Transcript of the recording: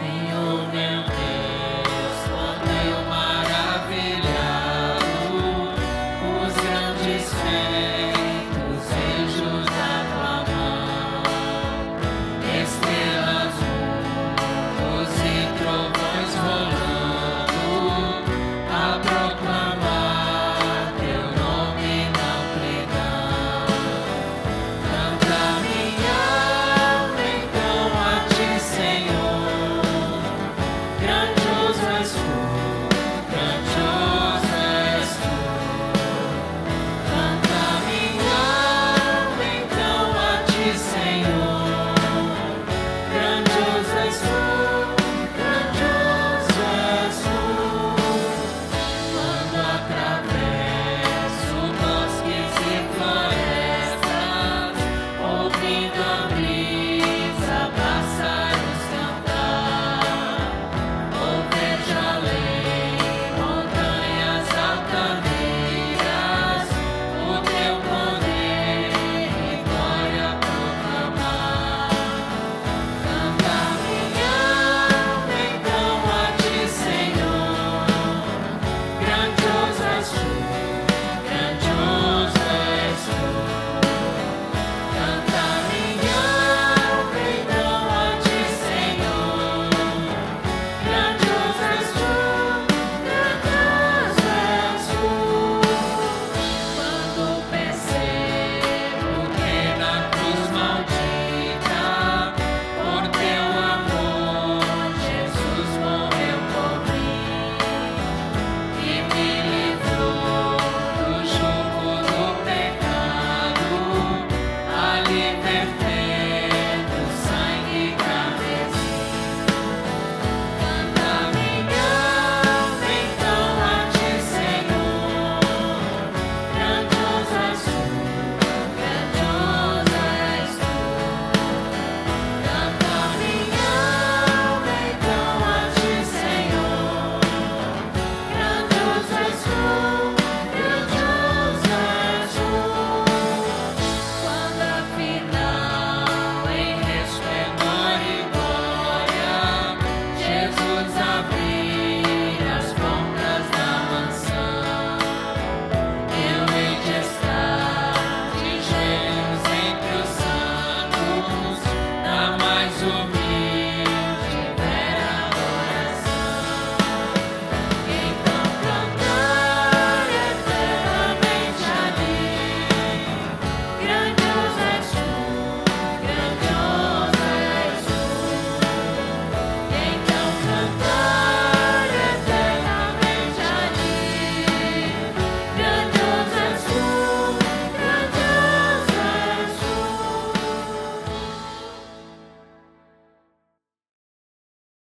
Senhor, meu Deus.